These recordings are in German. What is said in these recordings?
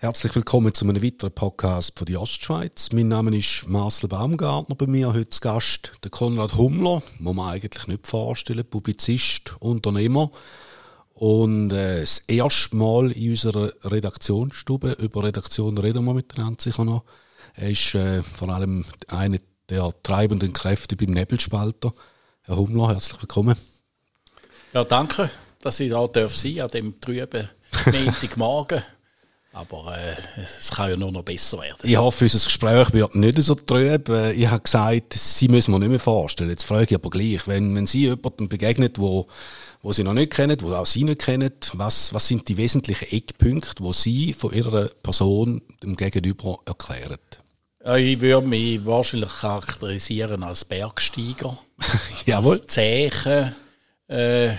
Herzlich willkommen zu einem weiteren Podcast von der Ostschweiz. Mein Name ist Marcel Baumgartner. Bei mir heute zu Gast der Konrad Hummler, den man eigentlich nicht vorstellen, Publizist, Unternehmer. Und äh, das erste Mal in unserer Redaktionsstube, über Redaktion reden wir miteinander sicher noch. Er ist äh, vor allem einer der treibenden Kräfte beim Nebelspalter. Herr Hummler, herzlich willkommen. Ja, danke, dass ich da darf sein an dem trüben Montagmorgen. Aber äh, es kann ja nur noch besser werden. Ich hoffe, unser Gespräch wird nicht so trüb. Äh, ich habe gesagt, Sie müssen mir nicht mehr vorstellen. Jetzt frage ich aber gleich, wenn, wenn Sie jemandem begegnet, wo, wo Sie noch nicht kennen, wo auch Sie nicht kennen, was, was sind die wesentlichen Eckpunkte, wo Sie von Ihrer Person dem Gegenüber erklären? Ich würde mich wahrscheinlich charakterisieren als Bergsteiger. Jawohl. Als Zechen, äh,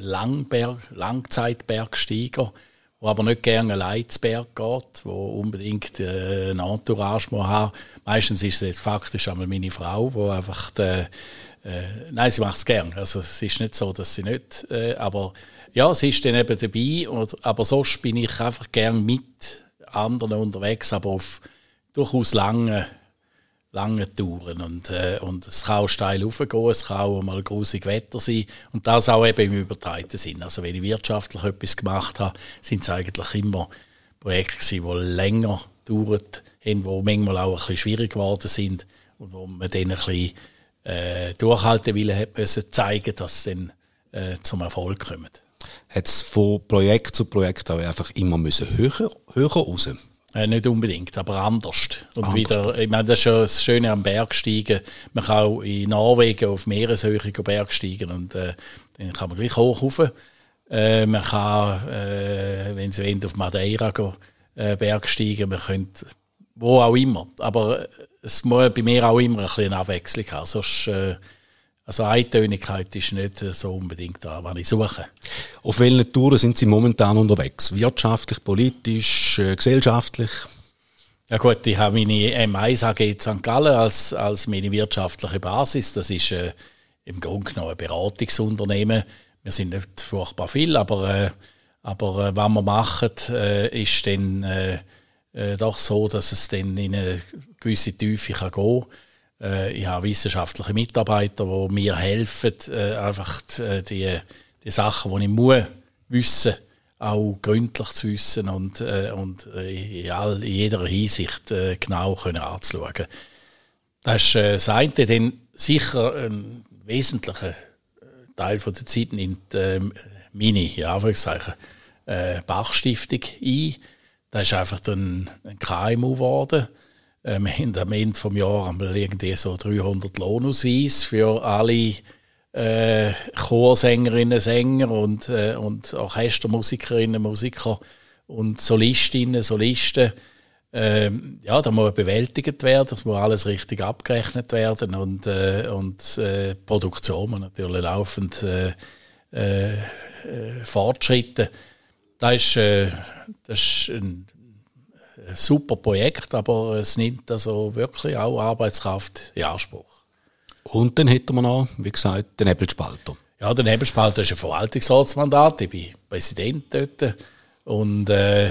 Langberg, Langzeitbergsteiger wo aber nicht gerne allein zu geht, wo unbedingt äh, ein Entourage muss haben. Meistens ist es jetzt faktisch einmal meine Frau, wo einfach die, äh, nein, sie macht es gern. Also es ist nicht so, dass sie nicht, äh, aber ja, sie ist dann eben dabei. Und, aber sonst bin ich einfach gern mit anderen unterwegs, aber auf durchaus lange lange Touren und, äh, und es kann auch steil raufgehen, es kann auch mal grusig Wetter sein und das auch eben im übertreiten Sinn. Also wenn ich wirtschaftlich etwas gemacht habe, sind es eigentlich immer Projekte gewesen, die länger gedauert haben, die manchmal auch ein bisschen schwierig geworden sind und wo man dann ein bisschen äh, Durchhaltewillen hat müssen zeigen, dass es dann äh, zum Erfolg kommt. Hat es von Projekt zu Projekt auch einfach immer müssen höher, höher raus? Äh, nicht unbedingt, aber anders. Und anders. wieder, ich meine, das ist schon das Schöne am Bergsteigen. Man kann auch in Norwegen auf Meereshöhe Bergsteigen und äh, dann kann man gleich hoch rauf. Äh, man kann, äh, wenn Sie wollen, auf Madeira gehen, äh, Bergsteigen. Man könnte wo auch immer. Aber es muss bei mir auch immer ein bisschen Abwechslung haben. Sonst, äh, also Eintönigkeit ist nicht so unbedingt da, was ich suche. Auf welchen Touren sind Sie momentan unterwegs? Wirtschaftlich, politisch, äh, gesellschaftlich? Ja gut, ich habe meine M1 AG St. Gallen als, als meine wirtschaftliche Basis. Das ist äh, im Grunde genommen ein Beratungsunternehmen. Wir sind nicht furchtbar viel, aber, äh, aber äh, was wir machen, äh, ist dann äh, äh, doch so, dass es dann in eine gewisse Tiefe kann gehen kann äh, ich habe wissenschaftliche Mitarbeiter, die mir helfen, äh, einfach die, äh, die, die Sachen, die ich muss wissen, auch gründlich zu wissen und, äh, und äh, in, all, in jeder Hinsicht äh, genau können anzuschauen. Das ist äh, das eine. Dann sicher ein wesentlicher Teil von der Zeit nimmt äh, meine, ja, äh, Bachstiftung ein. Das ist einfach ein, ein KMU geworden äh, wir haben am Ende des Jahres irgendwie so 300 Lohnausweis für alle äh, Chorsängerinnen, Sänger und, äh, und Orchestermusikerinnen, Musiker und Solistinnen, Solisten. Ähm, ja, da muss bewältigt werden, das muss alles richtig abgerechnet werden und, äh, und äh, Produktion muss natürlich laufend äh, äh, äh fortschritten. Das ist, äh, das ist ein super Projekt, aber es nimmt also wirklich auch Arbeitskraft in Anspruch. Und dann hätten wir noch, wie gesagt, den Nebelspalter. Ja, der Nebelspalter ist ein Verwaltungsratsmandat. Ich bin Präsident dort. Und, äh,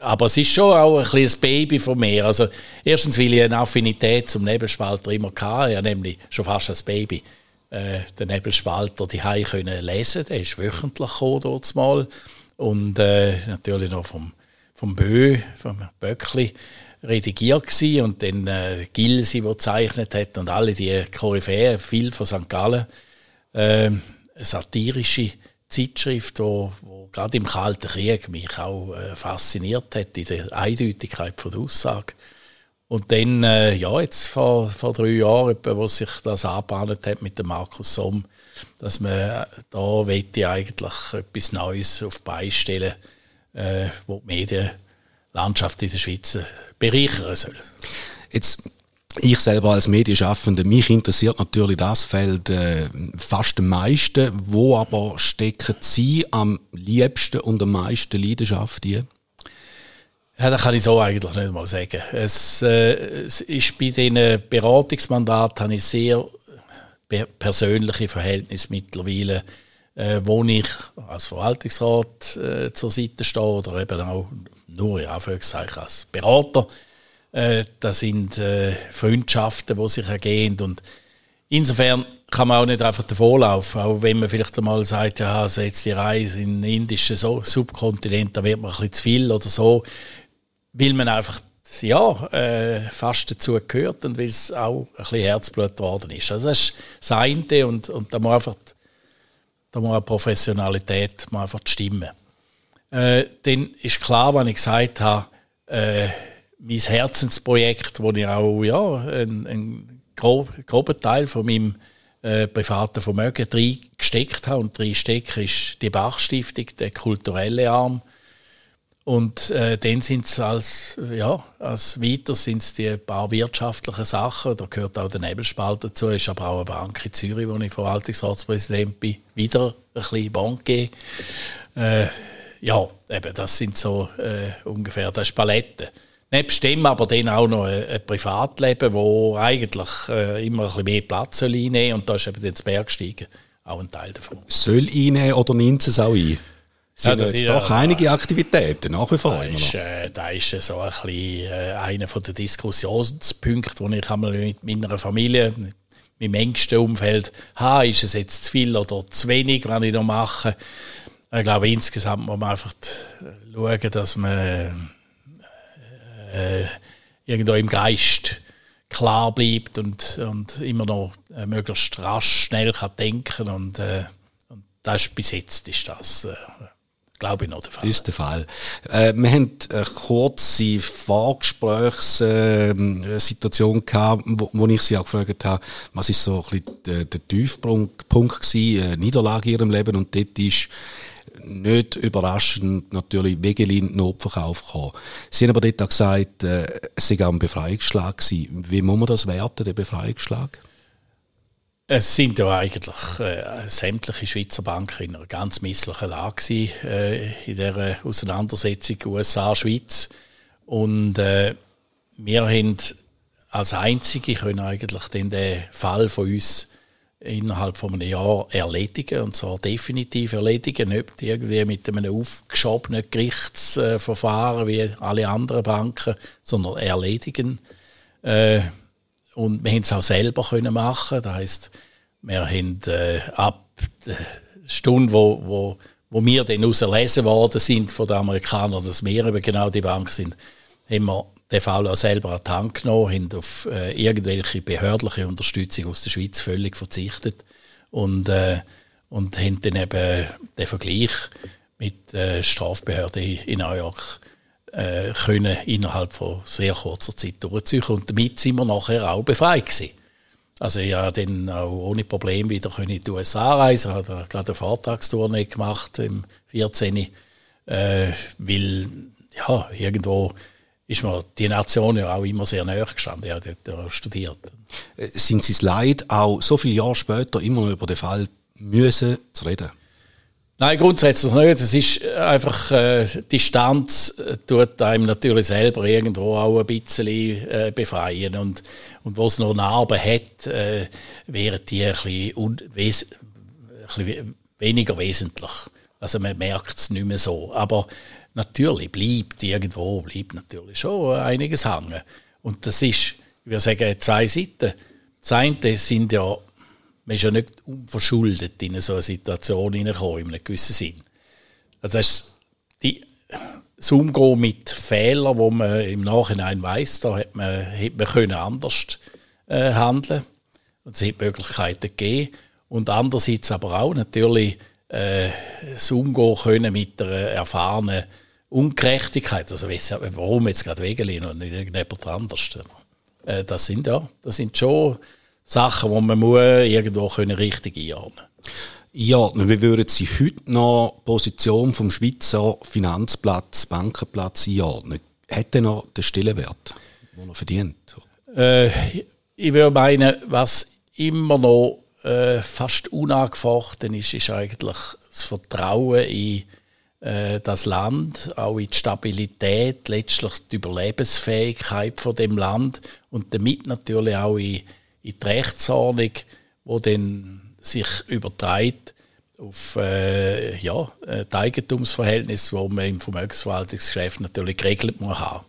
aber es ist schon auch ein kleines Baby von mir. Also, erstens, weil ich eine Affinität zum Nebelspalter immer hatte. Ja, nämlich schon fast als Baby. Äh, den Nebelspalter die können lesen. Der ist wöchentlich gekommen, dort mal. Und äh, natürlich noch vom vom Bö, vom Böckli, redigiert gewesen und dann äh, Gilsi, der gezeichnet hat und alle die Koryphäen, viel von St. Gallen. Äh, satirische Zeitschrift, wo, wo gerade im Kalten Krieg mich auch äh, fasziniert hat, in der Eindeutigkeit von der Aussage. Und dann, äh, ja, jetzt vor, vor drei Jahren, wo sich das angebahnt hat mit dem Markus Somm, dass man äh, da ich eigentlich etwas Neues auf die Beine stellen äh, wo die Medienlandschaft in der Schweiz bereichern soll. Jetzt ich selber als Medienschaffender, mich interessiert natürlich das Feld äh, fast am meisten. Wo aber stecken Sie am liebsten und am meisten Leidenschaft hier? Ja, das kann ich so eigentlich nicht mal sagen. Es, äh, es ist bei diesen Beratungsmandaten habe ich sehr persönliche Verhältnisse mittlerweile äh, wo ich als Verwaltungsrat äh, zur Seite stehe oder eben auch nur in Anführungszeichen als Berater. Äh, das sind äh, Freundschaften, die sich ergehen und insofern kann man auch nicht einfach davonlaufen, auch wenn man vielleicht einmal sagt, ja, jetzt die Reise in den indischen Subkontinent, da wird man ein bisschen zu viel oder so, will man einfach ja, äh, fast dazu gehört und weil es auch ein bisschen Herzblut geworden ist. Also das ist das eine und, und da muss einfach da muss eine Professionalität muss einfach stimmen. Äh, dann ist klar, wenn ich gesagt habe, äh, mein Herzensprojekt, wo ich auch ja, einen, einen groben Teil von meinem äh, privaten Vermögen drin gesteckt habe. Und drin stecken ist die Bachstiftung, der kulturelle Arm. Und äh, dann sind es als, ja, als weiter es die paar wirtschaftlichen Sachen, da gehört auch der Nebelspalt dazu, ist aber auch eine Bank in Zürich, wo ich Verwaltungsratspräsident bin, wieder ein bisschen Bankier. Äh, ja, eben, das sind so äh, ungefähr, das ist Palette. Nebst dem aber dann auch noch ein, ein Privatleben, wo eigentlich äh, immer ein bisschen mehr Platz soll einnehmen und da ist eben das Bergsteigen auch ein Teil davon. Soll einnehmen oder nimmt es auch ein? Sind ja, jetzt doch einige Aktivitäten nach wie vor. Da ist, äh, da ist so ein bisschen äh, einer der Diskussionspunkte, wo ich einmal mit meiner Familie, mit meinem engsten Umfeld, ha, ist es jetzt zu viel oder zu wenig, was ich noch mache. Ich glaube, insgesamt muss man einfach schauen, dass man äh, irgendwo im Geist klar bleibt und, und immer noch äh, möglichst rasch, schnell kann denken und, äh, und das ist, bis jetzt ist das äh, glaube ich, noch der Fall. Ist der Fall. Äh, wir haben eine kurze Vorgesprächssituation gehabt, wo, wo, ich Sie auch gefragt habe, was ist so ein bisschen der, der Tiefpunkt gewesen, eine Niederlage in Ihrem Leben und dort ist nicht überraschend natürlich Wegelin Notverkauf gekommen. Sie haben aber dort auch gesagt, äh, es sei auch ein Befreiungsschlag gewesen. Wie muss man das werten, der Befreiungsschlag? Es sind ja eigentlich äh, sämtliche Schweizer Banken in einer ganz misslichen Lage gewesen, äh, in dieser Auseinandersetzung USA-Schweiz. Und äh, wir haben als Einzige können eigentlich den, Fall von uns innerhalb von einem Jahr erledigen, und zwar definitiv erledigen, nicht irgendwie mit einem aufgeschobenen Gerichtsverfahren wie alle anderen Banken, sondern erledigen. Äh, und wir haben es auch selber können machen. Das heisst, wir haben äh, ab der Stunde, wo, wo, wo wir dann auserlesen worden sind von den Amerikanern, dass wir eben genau die Bank sind, haben wir den Fall auch selber an die Hand genommen, haben auf äh, irgendwelche behördliche Unterstützung aus der Schweiz völlig verzichtet und, äh, und haben dann eben den Vergleich mit der äh, Strafbehörde in New York äh, können innerhalb von sehr kurzer Zeit durchziehen und damit sind wir nachher auch befreit gewesen. Also habe dann auch ohne Problem wieder in die USA reisen, Ich habe gerade eine Vortragstournee gemacht im 14. Äh, weil ja, irgendwo ist mir die Nation ja auch immer sehr nahe gestanden. Ich habe dort studiert. Äh, sind Sie es leid, auch so viele Jahre später immer noch über den Fall müssen zu reden? Nein, grundsätzlich nicht. Es ist einfach, äh, Distanz äh, tut einem natürlich selber irgendwo auch ein bisschen äh, befreien. Und, und wo es noch Narben hat, äh, wären die ein bisschen, wes ein bisschen weniger wesentlich. Also man merkt es nicht mehr so. Aber natürlich bleibt irgendwo, bleibt natürlich schon einiges hängen. Und das ist, ich würde sagen, zwei Seiten. Das eine sind ja man ist ja nicht unverschuldet in so eine Situation hineingekommen, in einem gewissen Sinn. Also das, ist die, das Umgehen mit Fehlern, wo man im Nachhinein weiß, da hätte man, hätte man können anders äh, handeln und es hätte Möglichkeiten gegeben. Und andererseits aber auch natürlich äh, das Umgehen können mit der erfahrenen Ungerechtigkeit. Also warum jetzt gerade Wegelin und nicht irgendjemand anders. Äh, das sind ja, das sind schon Sachen, die man muss irgendwo können richtig einordnen ja, wie würden Sie heute noch die Position vom Schweizer Finanzplatz, Bankenplatz einordnen? Hat er noch den Stellenwert, den er verdient? Äh, ich würde meinen, was immer noch äh, fast unangefochten ist, ist eigentlich das Vertrauen in äh, das Land, auch in die Stabilität, letztlich die Überlebensfähigkeit von dem Land und damit natürlich auch in in die Rechtsordnung, wo dann sich überträgt auf äh, ja, die Eigentumsverhältnisse, die man im Vermögensverwaltungsgeschäft natürlich geregelt muss haben.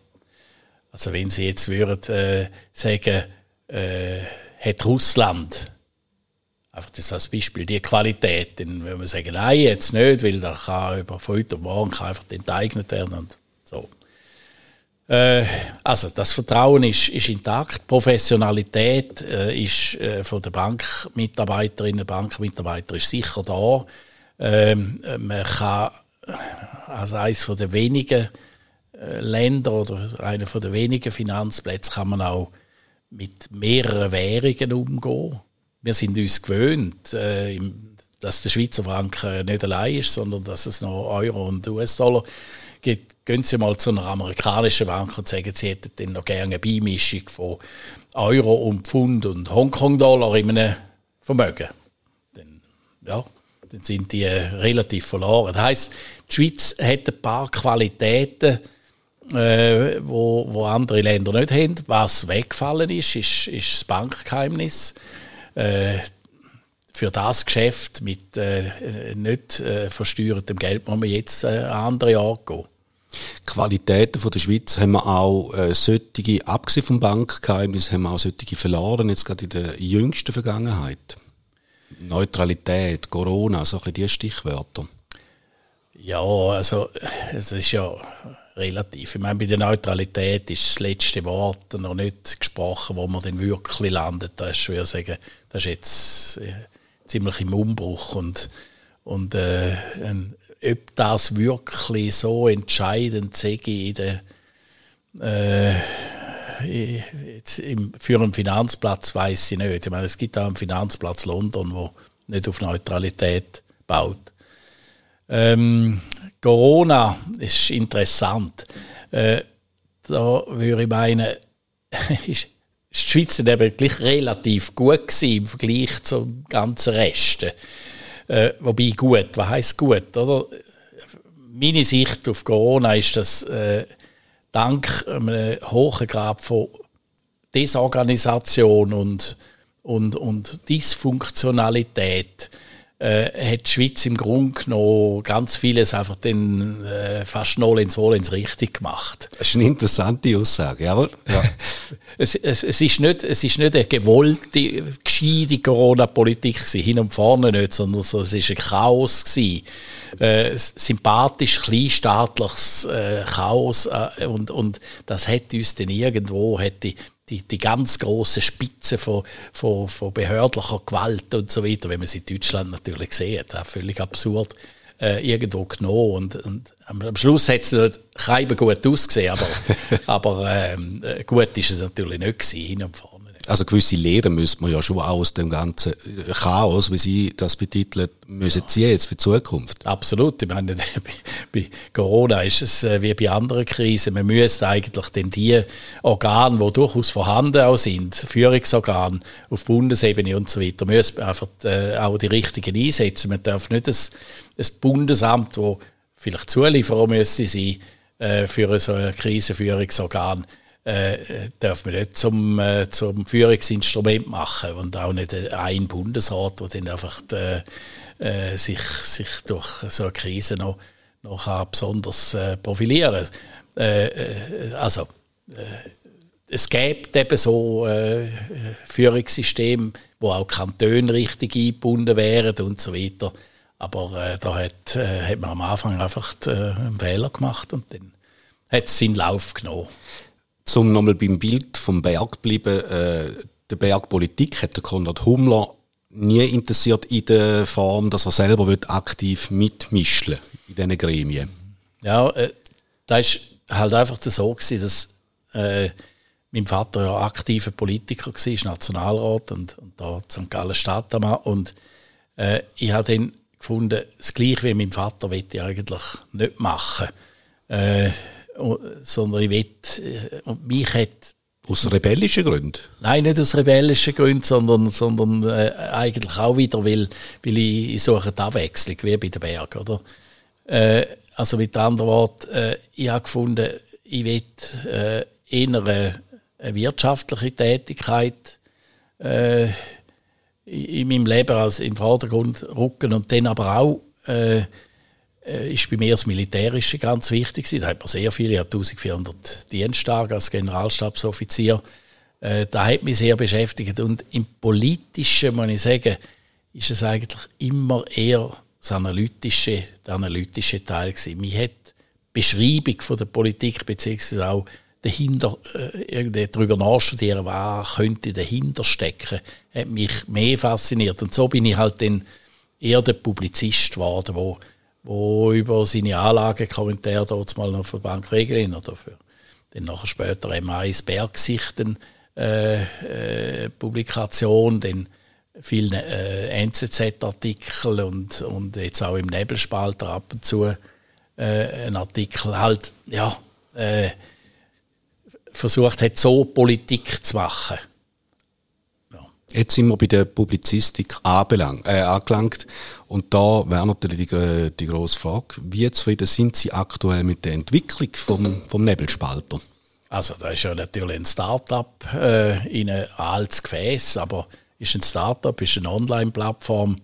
Also wenn Sie jetzt würden äh, sagen, äh, hat Russland einfach das als Beispiel die Qualität, dann würde man sagen, nein, jetzt nicht, weil da kann über heute morgen kann einfach enteignet werden und. Äh, also das Vertrauen ist, ist intakt, Professionalität äh, ist äh, von der Bankmitarbeiterinnen und Bankmitarbeiter ist sicher da. Ähm, man kann als eines der wenigen äh, Länder oder einer der wenigen Finanzplätze kann man auch mit mehreren Währungen umgehen. Wir sind uns gewöhnt, äh, dass der Schweizer Franken nicht allein ist, sondern dass es noch Euro und US-Dollar gibt. Gehen Sie mal zu einer amerikanischen Bank und sagen, Sie hätten dann noch gerne eine Beimischung von Euro und Pfund und Hongkong-Dollar in einem Vermögen. Dann, ja, dann sind die relativ verloren. Das heisst, die Schweiz hat ein paar Qualitäten, äh, wo, wo andere Länder nicht haben. Was weggefallen ist, ist, ist das Bankgeheimnis. Äh, für das Geschäft mit äh, nicht äh, versteuertem Geld muss man jetzt äh, andere Jahre gehen. Qualitäten von der Schweiz haben wir auch äh, solche, abgesehen vom Bankgeheimnis, haben wir auch solche verloren, jetzt gerade in der jüngsten Vergangenheit. Neutralität, Corona, so ein bisschen die Stichwörter. Ja, also es ist ja relativ. Ich meine, bei der Neutralität ist das letzte Wort noch nicht gesprochen, wo man dann wirklich landet. Das ist schwer sagen, das ist jetzt äh, ziemlich im Umbruch und, und äh, ob das wirklich so entscheidend sei in der äh, im, für einen Finanzplatz weiß ich nicht. Ich meine, es gibt auch einen Finanzplatz London, wo nicht auf Neutralität baut. Ähm, Corona ist interessant. Äh, da würde ich meinen, ist die Schweiz eben gleich relativ gut gewesen im Vergleich zum ganzen Rest. Äh, wobei gut, was heisst gut, oder? Meine Sicht auf Corona ist, dass äh, dank einem hohen Grad von Desorganisation und, und, und Dysfunktionalität äh, hat die Schweiz im Grunde genommen ganz vieles einfach dann äh, fast null ins Wohl ins Richtig gemacht. Das ist eine interessante Aussage, jawohl. Ja. es, es, es, ist nicht, es ist nicht eine gewollte, gescheite Corona-Politik hin und vorne nicht, sondern es ist ein Chaos gewesen. Äh, sympathisch, kleinstaatliches äh, Chaos äh, und, und das hat uns dann irgendwo, hätte die, die ganz große Spitze von, von, von behördlicher Gewalt und so weiter, wenn man sie in Deutschland natürlich sieht, auch völlig absurd, äh, irgendwo genommen. Und, und am Schluss hat es nicht gut ausgesehen, aber, aber ähm, gut ist es natürlich nicht gewesen, hin und vorne. Also gewisse Lehren müsste man ja schon aus dem ganzen Chaos, wie Sie das betiteln, müssen ziehen jetzt für die Zukunft. Absolut. Ich meine, bei Corona ist es äh, wie bei anderen Krisen. Man müsste eigentlich denn die Organe, die durchaus vorhanden auch sind, Führungsorgane auf Bundesebene und so weiter, müsste einfach äh, auch die richtigen einsetzen. Man darf nicht ein, ein Bundesamt, wo vielleicht Zulieferer müsste sein, äh, für so ein Krisenführungsorgan, äh, darf man nicht zum, äh, zum Führungsinstrument machen und auch nicht ein Bundesrat, der dann einfach die, äh, sich, sich durch so eine Krise noch, noch besonders äh, profilieren äh, äh, Also, es gibt eben so äh, Führungssysteme, wo auch Kantone richtig eingebunden wären und so weiter. Aber äh, da hat, äh, hat man am Anfang einfach äh, einen Fehler gemacht und dann hat es seinen Lauf genommen. Zum nochmal beim Bild vom Berg bleiben, äh, der Bergpolitik hat der Konrad Hummler nie interessiert in der Form, dass er selber aktiv mitmischen in diesen Gremien. Ja, äh, das war halt einfach so, gewesen, dass äh, mein Vater ja aktiver Politiker war, Nationalrat und, und da St. Gallen Stadtmann. Und äh, ich habe dann gefunden, das Gleiche wie mein Vater will ich eigentlich nicht machen. Äh, sondern ich will, äh, und mich hat aus rebellischen Gründen? Nein, nicht aus rebellischen Gründen, sondern, sondern äh, eigentlich auch wieder, weil, weil ich, ich suche die Abwechslung, wie bei den Bergen, oder? Äh, also mit anderen Worten, äh, ich habe gefunden, ich will äh, eher eine, eine wirtschaftliche Tätigkeit äh, in meinem Leben als im Vordergrund rücken und dann aber auch ist bei mir das Militärische ganz wichtig Da hat man sehr viele, ich 1400 Diensttage als Generalstabsoffizier. Äh, da hat mich sehr beschäftigt und im Politischen muss ich sagen, ist es eigentlich immer eher das analytische, der analytische Teil gewesen. Mir hat Beschreibung von der Politik beziehungsweise auch dahinter äh, irgendwie darüber nachstudieren, was könnte dahinter stecken, hat mich mehr fasziniert. Und so bin ich halt dann eher der Publizist geworden, wo, wo über seine Anlagekommentare dort mal noch für Bank Regelin oder für dann nachher später M1 Bergsichten äh, äh, Publikation, dann viele äh, NZZ-Artikel und, und jetzt auch im Nebelspalter ab und zu äh, ein Artikel halt, ja, äh, versucht hat, so Politik zu machen. Jetzt sind wir bei der Publizistik anbelang, äh, angelangt. Und da wäre natürlich die, die grosse Frage, wie zufrieden sind Sie aktuell mit der Entwicklung vom, vom Nebelspalter? Also da ist ja natürlich ein Start-up äh, in ein altes Gefäß, aber ist ein Start-up, ist eine Online-Plattform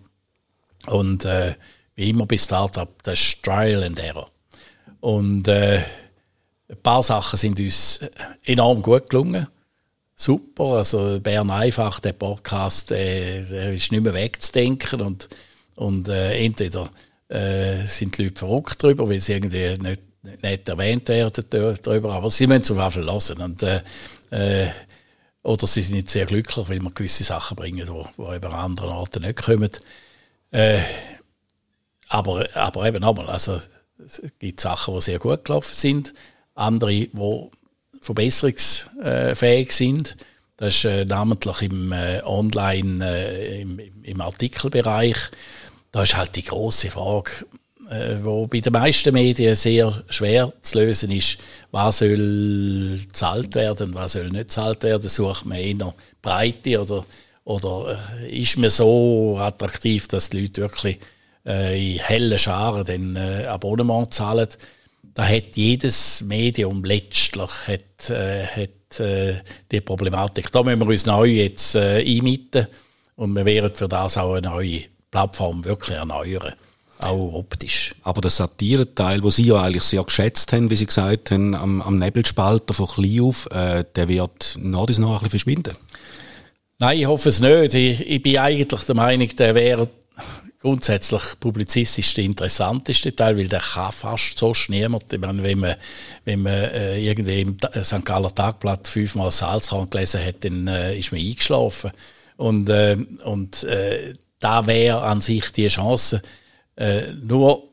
und äh, wie immer bei Start-up, das ist Trial and Error. Und äh, ein paar Sachen sind uns enorm gut gelungen. Super, also Bern einfach, der Podcast, der, der ist nicht mehr wegzudenken und, und äh, entweder äh, sind die Leute verrückt darüber, weil sie irgendwie nicht, nicht erwähnt werden darüber, aber sie müssen jeden Fall hören. Und, äh, äh, oder sie sind nicht sehr glücklich, weil wir gewisse Sachen bringen, die, eben an anderen Orten nicht kommen. Äh, aber, aber eben nochmal, also es gibt Sachen, die sehr gut gelaufen sind andere, die verbesserungsfähig sind. Das ist äh, namentlich im äh, Online, äh, im, Artikelbereich. Da ist halt die große Frage, äh, wo bei den meisten Medien sehr schwer zu lösen ist, was soll gezahlt werden und was soll nicht gezahlt werden. Sucht man eher Breite oder, oder äh, ist man so attraktiv, dass die Leute wirklich in hellen Scharen äh, Abonnement zahlen da hat jedes Medium letztlich hat, äh, hat, äh, die Problematik. Da müssen wir uns neu jetzt äh, einmieten und wir werden für das auch eine neue Plattform wirklich erneuern. Auch optisch. Aber der Satireteil, den Sie ja eigentlich sehr geschätzt haben, wie Sie gesagt haben, am, am Nebelspalter von klein auf, äh, der wird nach nach ein bisschen verschwinden? Nein, ich hoffe es nicht. Ich, ich bin eigentlich der Meinung, der wäre grundsätzlich publizistisch der interessanteste Teil, weil der kann fast so niemand. Meine, wenn man, wenn man äh, irgendwie im äh, St. Galler Tagblatt fünfmal Salzkorn gelesen hat, dann äh, ist man eingeschlafen. Und, äh, und äh, da wäre an sich die Chance. Äh, nur,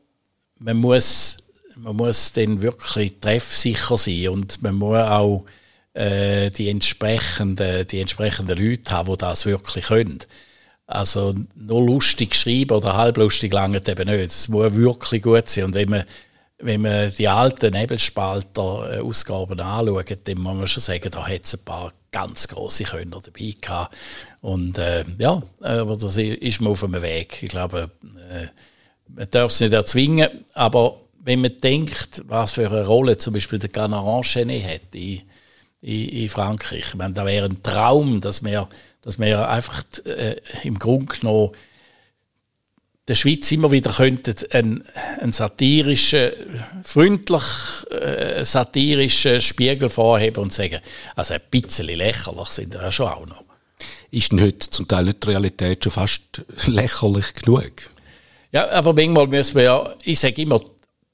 man muss, man muss dann wirklich treffsicher sein und man muss auch äh, die entsprechenden, die entsprechenden Leute haben, die das wirklich können. Also nur lustig schreiben oder halblustig lange eben nicht. Es muss wirklich gut sein. Und wenn man, wenn man die alten Nebelspalter-Ausgaben anschaut, dann muss man schon sagen, da hat es ein paar ganz große Könner dabei gehabt. Und äh, ja, aber das ist man auf einem Weg. Ich glaube, äh, man darf es nicht erzwingen, aber wenn man denkt, was für eine Rolle zum Beispiel der Canaran hat in, in, in Frankreich, ich meine, da wäre ein Traum, dass wir dass wir einfach äh, im Grunde genommen der Schweiz immer wieder könnten einen, einen satirischen, freundlich äh, satirischen Spiegel vorheben und sagen, also ein bisschen lächerlich sind wir ja schon auch noch. Ist denn heute zum Teil nicht die Realität schon fast lächerlich genug? Ja, aber manchmal müssen wir ja, ich sage immer,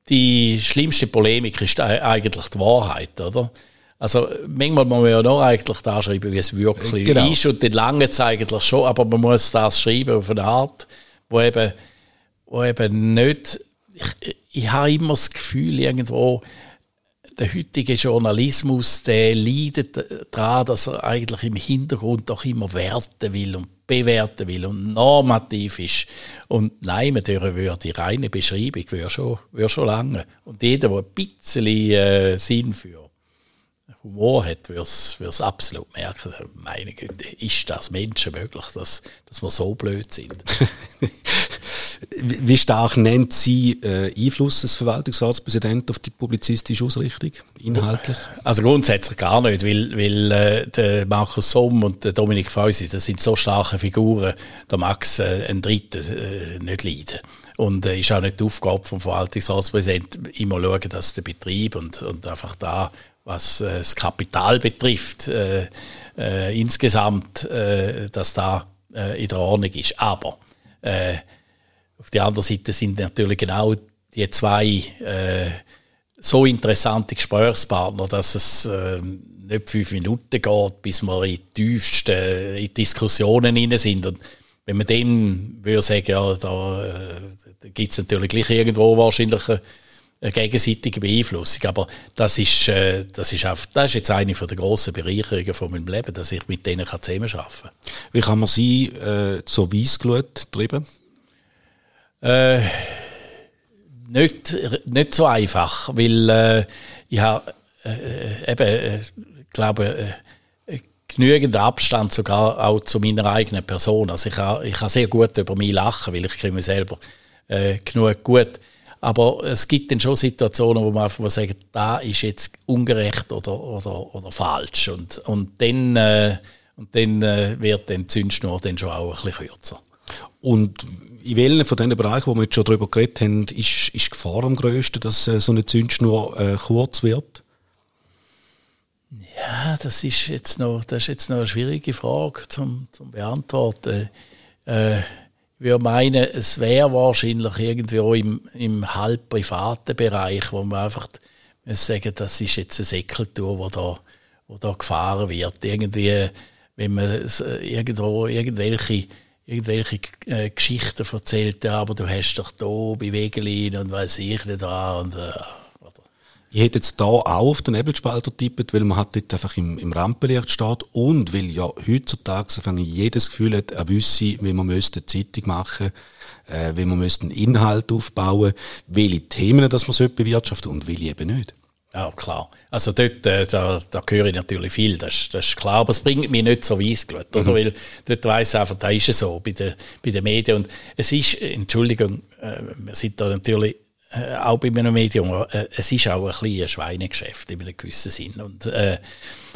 die schlimmste Polemik ist eigentlich die Wahrheit, oder? Also manchmal muss man ja noch eigentlich da schreiben, wie es wirklich genau. ist und die lange eigentlich schon, aber man muss das schreiben auf eine Art, wo eben, wo eben nicht, ich, ich habe immer das Gefühl irgendwo, der heutige Journalismus, der leidet daran, dass er eigentlich im Hintergrund doch immer werten will und bewerten will und normativ ist. Und nein, man würde die reine Beschreibung wäre schon, wäre schon lange. Und jeder, der ein bisschen äh, Sinn für Humor hat, würde es absolut merken. Meine Güte, ist das Menschen möglich, dass, dass wir so blöd sind? Wie stark nennt Sie äh, Einfluss des Verwaltungsratspräsidenten auf die publizistische Ausrichtung, inhaltlich? Also grundsätzlich gar nicht, weil, weil äh, der Markus Somm und der Dominik Feusi, das sind so starke Figuren, da mag es äh, ein Dritter äh, nicht leiden. Und äh, ist auch nicht die Aufgabe vom Verwaltungsratspräsidenten, immer schauen, dass der Betrieb und, und einfach da, was äh, das Kapital betrifft, äh, äh, insgesamt, äh, dass da äh, in der Ordnung ist. Aber äh, auf der anderen Seite sind natürlich genau die zwei so interessante Gesprächspartner, dass es äh, nicht fünf Minuten geht, bis wir in die tiefsten in Diskussionen hinein sind. Und wenn man dann würde sagen, ja, da, da gibt es natürlich gleich irgendwo wahrscheinlich eine gegenseitige Beeinflussung. Aber das ist, äh, das ist, auch, das ist jetzt eine der grossen Bereicherungen von meinem Leben, dass ich mit denen zusammenarbeiten kann. Wie kann man sie äh, zur Weissglut treiben? Äh, nicht, nicht so einfach, weil äh, ich habe äh, eben, äh, glaube äh, genügend Abstand sogar auch zu meiner eigenen Person. Also ich kann, ich kann sehr gut über mich lachen, weil ich kenne mich selber äh, genug gut. Aber es gibt dann schon Situationen, wo man einfach mal sagt, da ist jetzt ungerecht oder, oder, oder falsch. Und, und dann, äh, und dann äh, wird die Zündschnur dann schon auch ein bisschen kürzer. Und in welchen von diesen Bereichen, wo wir jetzt schon darüber geredet haben, ist, ist die Gefahr am grössten, dass äh, so eine Zündschnur äh, kurz wird? Ja, das ist jetzt noch, das ist jetzt noch eine schwierige Frage zum, zum beantworten. Äh, würde meinen, es wäre wahrscheinlich irgendwie auch im, im halb privaten Bereich, wo man einfach sagen, das ist jetzt eine Säckeltour, wo da, wo da gefahren wird. Irgendwie, wenn man irgendwo irgendwelche irgendwelche äh, Geschichten erzählt, aber du hast doch da Bewegelin und weiß ich nicht da und äh, ich hätte jetzt da auch auf den Nebelspalter tippt, weil man hat dort einfach im, im Rampenlicht steht und weil ja heutzutage wenn ich jedes Gefühl hat, er wüsste, wie man müsste eine Zeitung machen, äh, wie man müsste einen Inhalt aufbauen, welche Themen das man bewirtschaften und welche eben nicht. Ja, klar. Also dort, äh, da, da höre ich natürlich viel, das, das ist klar. Aber es bringt mich nicht so mhm. oder? Weil dort weiss einfach, da ist es so bei den, bei den Medien. Und es ist, Entschuldigung, äh, wir sind da natürlich äh, auch bei einem Medium, äh, es ist auch ein bisschen ein Schweinegeschäft in einem gewissen Sinn. Und, äh,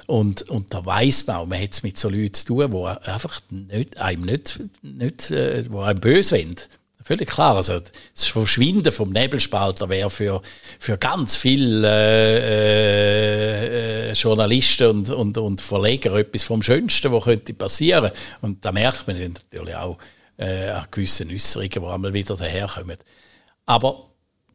und, und da weiss man auch, man hat es mit so Leuten zu tun, die einfach nicht, einem nicht, nicht äh, wo einem böse wollen. Völlig klar. Also das Verschwinden vom Nebelspalter wäre für, für ganz viele äh, äh, Journalisten und, und, und Verleger etwas vom Schönsten, was könnte passieren. Und da merkt man natürlich auch äh, an Äußerungen, die einmal wieder daherkommen. Aber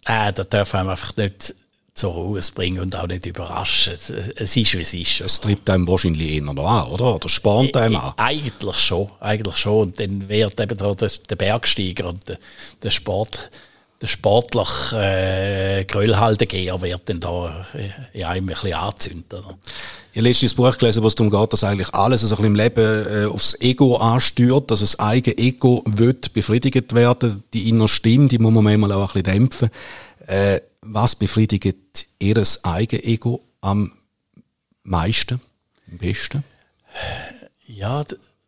äh, da darf man einfach nicht zur Ruhe bringen und auch nicht überraschen. Es ist, wie es ist. Es treibt einem wahrscheinlich eher noch an, oder? Oder spornt einem an? Eigentlich schon, eigentlich schon. Und dann wird eben der Bergsteiger und der, der Sport, der sportlich äh, Gröllhaltegeher wird dann da äh, in einem ein bisschen angezündet. Oder? Ich habe letztens ein Buch gelesen, wo es darum geht, dass eigentlich alles also im Leben äh, aufs Ego ansteuert, dass das eigene Ego wird befriedigt werden, die innere Stimme, die muss man manchmal auch ein bisschen dämpfen. Äh, was befriedigt Ihr eigenes Ego am meisten, am besten? Ja,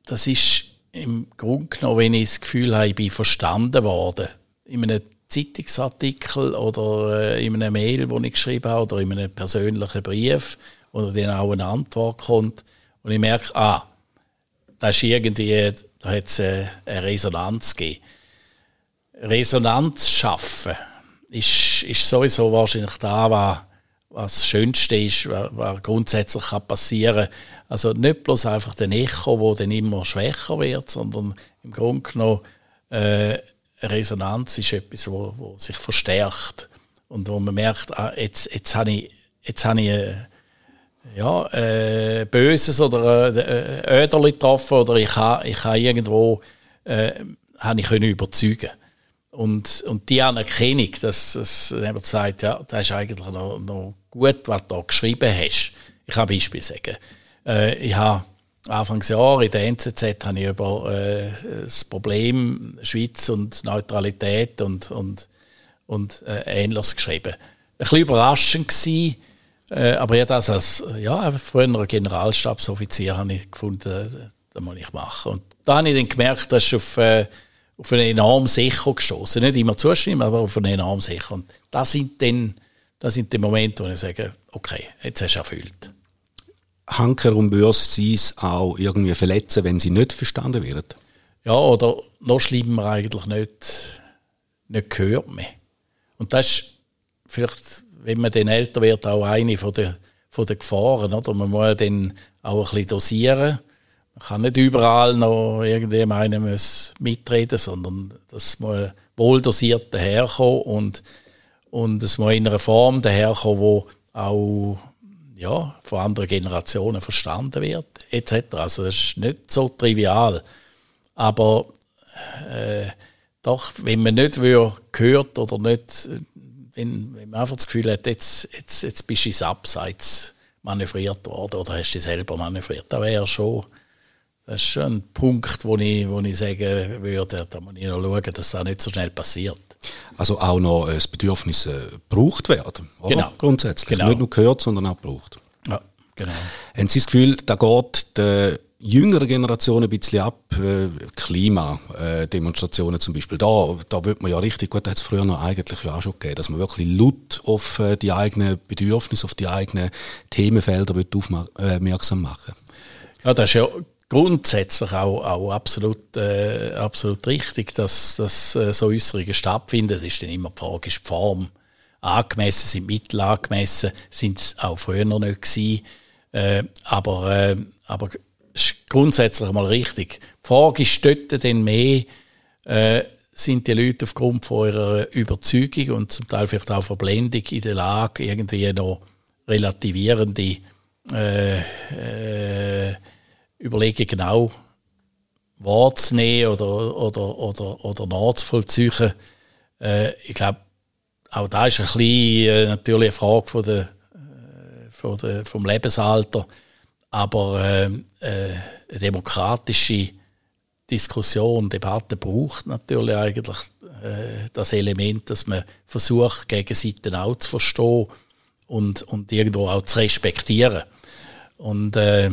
das ist im Grunde genommen, wenn ich das Gefühl habe, ich bin verstanden worden. In einem Zeitungsartikel oder äh, in einer Mail, die ich geschrieben habe, oder in einem persönlichen Brief, wo dann auch eine Antwort kommt. Und ich merke, ah, da ist irgendwie, da hat es eine Resonanz gegeben. Resonanz schaffen ist, ist sowieso wahrscheinlich da, was, was das Schönste ist, was, was grundsätzlich kann passieren kann. Also nicht bloß einfach der Echo, der dann immer schwächer wird, sondern im Grunde genommen äh, Resonanz ist etwas, wo, wo sich verstärkt und wo man merkt, ah, jetzt, jetzt habe ich, jetzt habe ich äh, ja, äh, Böses oder äh, Öderli getroffen oder ich habe ich ha irgendwo äh, habe ich können überzeugen und, und die Anerkennung, dass, dass jemand sagt, ja, das ist eigentlich noch, noch gut, was du da geschrieben hast. Ich kann ein Beispiel sagen. Äh, ich habe Anfangsjahr in der NZZ habe ich über äh, das Problem Schweiz und Neutralität und, und, und äh, Ähnliches geschrieben. Ein bisschen überraschend gewesen, äh, aber ich das als ja, früherer Generalstabsoffizier habe ich gefunden, das muss ich machen. Und da habe ich dann gemerkt, dass auf, äh, auf ein enormes Echo gestoßen. Nicht immer zustimmen, aber auf ein enormes Echo. Und das sind dann, das sind die Momente, wo ich sage, okay, jetzt hast du erfüllt. Hanker und Börs sie auch irgendwie verletzen, wenn sie nicht verstanden werden? Ja, oder noch schlimmer eigentlich nicht, nicht gehört mehr. Und das ist vielleicht, wenn man dann älter wird, auch eine von der, von der Gefahren. Oder? Man muss dann auch ein bisschen dosieren. Man kann nicht überall noch muss mitreden, sondern das muss wohl dosiert daherkommen und, und es muss in einer Form daherkommen, wo auch ja, von anderen Generationen verstanden wird, etc. Also das ist nicht so trivial. Aber äh, doch, wenn man nicht gehört oder nicht, wenn, wenn man einfach das Gefühl hat, jetzt, jetzt, jetzt bist du ins Abseits manövriert worden oder hast du dich selber manövriert, da wäre schon, das ist schon ein Punkt, wo ich, wo ich sagen würde, da muss ich noch schauen, dass das nicht so schnell passiert. Also auch noch das Bedürfnis äh, gebraucht werden, oder? Genau. Grundsätzlich. Genau. Nicht nur gehört, sondern auch gebraucht. Ja, genau. Haben Sie das Gefühl, da geht der jüngeren Generation ein bisschen ab, äh, Klimademonstrationen zum Beispiel. Da, da wird man ja richtig, gut, da hat es früher noch eigentlich ja auch schon gegeben, dass man wirklich laut auf äh, die eigenen Bedürfnisse, auf die eigenen Themenfelder wird aufmerksam machen. Ja, das ist ja grundsätzlich auch, auch absolut, äh, absolut richtig, dass, dass äh, so Äußerungen stattfinden. Das ist dann immer die Frage, ist die Form angemessen, sind Mittel angemessen, sind es auch früher noch nicht gewesen. Äh, aber, äh, aber ist grundsätzlich mal richtig. Die Frage ist dort dann mehr, äh, sind die Leute aufgrund von ihrer Überzeugung und zum Teil vielleicht auch Verblendung in der Lage, irgendwie noch relativierende äh, äh, Überlegungen genau wahrzunehmen oder, oder, oder, oder nachzuvollziehen. Äh, ich glaube, auch da ist ein bisschen, äh, natürlich eine Frage von der, äh, von der, vom Lebensalter. Aber äh, äh, eine demokratische Diskussion, Debatte braucht natürlich eigentlich äh, das Element, dass man versucht, Gegenseiten auch zu verstehen und, und irgendwo auch zu respektieren. Und äh,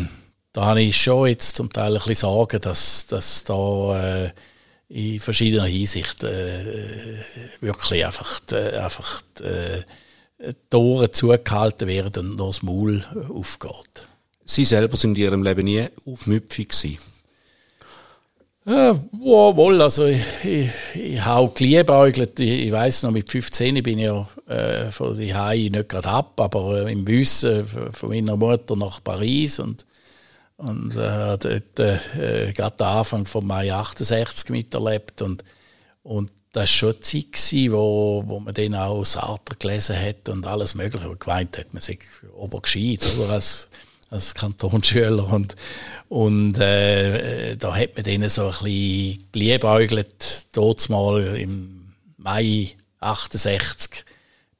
da habe ich schon jetzt zum Teil ein bisschen Sorgen, dass, dass da äh, in verschiedener Hinsicht äh, wirklich einfach, äh, einfach äh, Tore zugehalten werden und noch das Maul aufgeht. Sie selber sind in Ihrem Leben nie aufmüpfig gewesen? Ja, wohl, also ich, ich, ich habe geliebäugelt, ich, ich weiss noch, mit 15 bin ich ja äh, von die Hai nicht gerade ab, aber äh, im Bus äh, von meiner Mutter nach Paris und, und äh, dort äh, gerade den Anfang von Mai 68 miterlebt. Und, und das war schon eine Zeit, gewesen, wo, wo man dann auch Sartre gelesen hat und alles mögliche, und geweint hat, man sich obergescheit, oder, als als Kantonsschüler. Und, und äh, da hat man denen so ein bisschen geliebäugelt, mal im Mai 68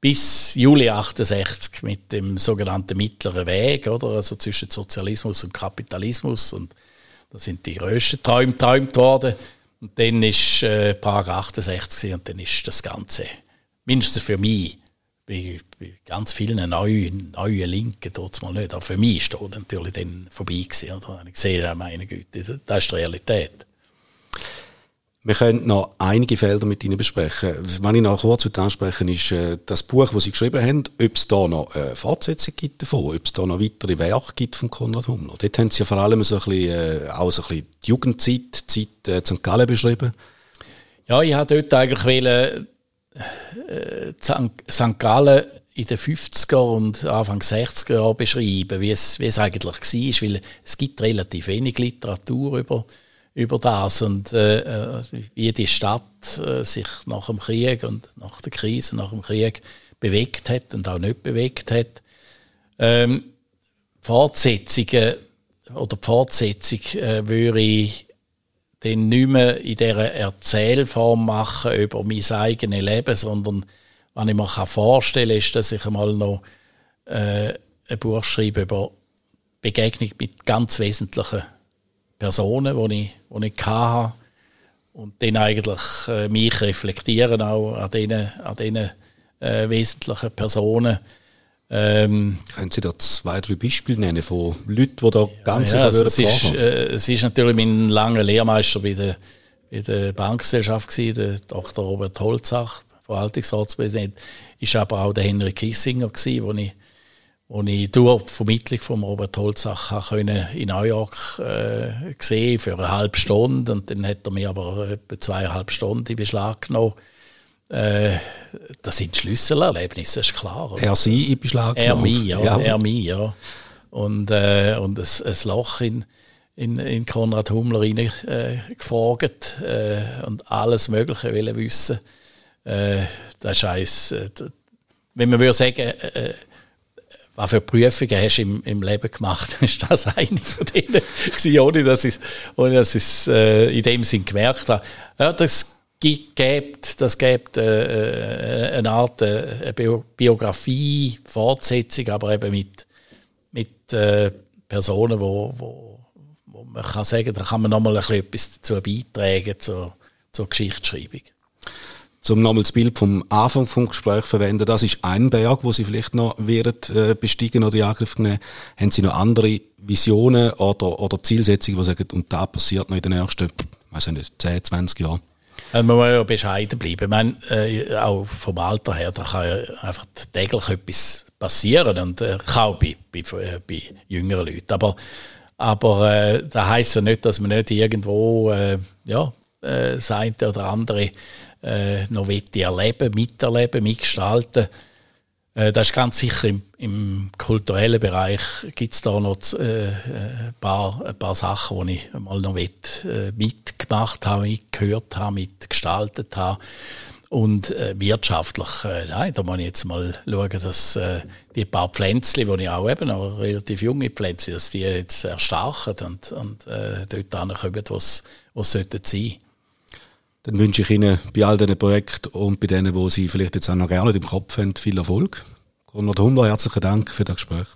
bis Juli 68 mit dem sogenannten mittleren Weg, oder? Also zwischen Sozialismus und Kapitalismus und da sind die grössten Träume geträumt worden. Und dann ist äh, Prag 68 und dann ist das Ganze, mindestens für mich, bei ganz vielen neuen, neuen Linken dort mal nicht. Aber für mich ist das natürlich dann vorbei gewesen. Oder? Ich sehe, meine Güte, das ist die Realität. Wir können noch einige Felder mit Ihnen besprechen. Was ich noch kurz ansprechen ist äh, das Buch, das Sie geschrieben haben, ob es da noch eine Fortsetzung gibt davon, ob es da noch weitere Werke gibt von Konrad Hummler. Dort haben Sie ja vor allem so ein bisschen, äh, auch so ein bisschen die Jugendzeit, die Zeit äh, St. Gallen beschrieben. Ja, ich wollte dort eigentlich wollen, äh, St. Gallen in den 50er und Anfang 60er Jahren beschreiben, wie es, wie es eigentlich war, weil es gibt relativ wenig Literatur über, über das und äh, äh, wie die Stadt äh, sich nach dem Krieg und nach der Krise, nach dem Krieg bewegt hat und auch nicht bewegt hat. Ähm, Fortsetzungen oder die Fortsetzung äh, würde ich dann nicht mehr in dieser Erzählform machen über mein eigenes Leben, sondern was ich mir vorstellen kann, ist, dass ich einmal noch äh, ein Buch schreibe über Begegnung mit ganz wesentlichen Personen, die ich, die ich hatte. Und dann eigentlich äh, mich reflektieren auch an diesen, an diesen äh, wesentlichen Personen ähm, Können Sie da zwei, drei Beispiele nennen von Leuten, die da ganz ja, sicher also würden es ist, äh, es ist natürlich mein langer Lehrmeister bei der, bei der Bankgesellschaft gewesen, der Dr. Robert Holzach, Verwaltungsratspräsident, ist aber auch der Henry Kissinger gewesen, wo ich wo ich durch die Vermittlung von Robert Holzach können in New York äh, gesehen für eine halbe Stunde und dann hat er mir aber etwa zweieinhalb Stunden in Beschlag genommen. Äh, das sind Schlüsselerlebnisse, ist klar. Oder? Er sie in Beschlag genommen? Er mich, ja. ja. Er mich, ja. Und, äh, und ein, ein Loch in, in, in Konrad Hummler reingefragt äh, äh, und alles Mögliche wollen wissen. Äh, das ist eins, äh, wenn man würde sagen, was für Prüfungen hast du im, im Leben gemacht? ist das eine von denen gewesen, ohne dass ich ich äh, in dem Sinn gemerkt habe. Ja, das gibt, das gibt äh, äh eine Art äh, Biografie, Fortsetzung, aber eben mit, mit äh, Personen, wo, wo, wo man kann sagen, da kann man nochmal etwas dazu beitragen zur, zur Geschichtsschreibung zum nochmal das Bild vom Anfang vom Gespräch verwenden, das ist ein Berg, wo Sie vielleicht noch werden, äh, besteigen oder in Angriff nehmen. Haben Sie noch andere Visionen oder, oder Zielsetzungen, die sagen, und da passiert noch in den nächsten, weiß ich nicht, 10, 20 Jahren? Also man muss ja bescheiden bleiben. Ich meine, äh, auch vom Alter her, da kann ja einfach täglich etwas passieren und äh, auch bei, bei, äh, bei jüngeren Leuten. Aber, aber äh, das heisst ja nicht, dass man nicht irgendwo äh, ja, äh, das eine oder andere äh, noch erleben, miterleben, mitgestalten. Äh, das ist ganz sicher im, im kulturellen Bereich gibt es da noch äh, ein, paar, ein paar Sachen, die ich mal noch mit, äh, mitgemacht habe, mitgehört habe, mitgestaltet habe. Und äh, wirtschaftlich, äh, nein, da muss ich jetzt mal schauen, dass äh, die paar Pflänzchen, die ich auch eben noch relativ junge Pflänzchen, dass die jetzt erstarken und, und äh, dort kommen, was, was sollten sein dann wünsche ich Ihnen bei all diesen Projekten und bei denen, wo Sie vielleicht jetzt auch noch gerne im Kopf haben, viel Erfolg. Konrad Hummler, herzlichen Dank für das Gespräch.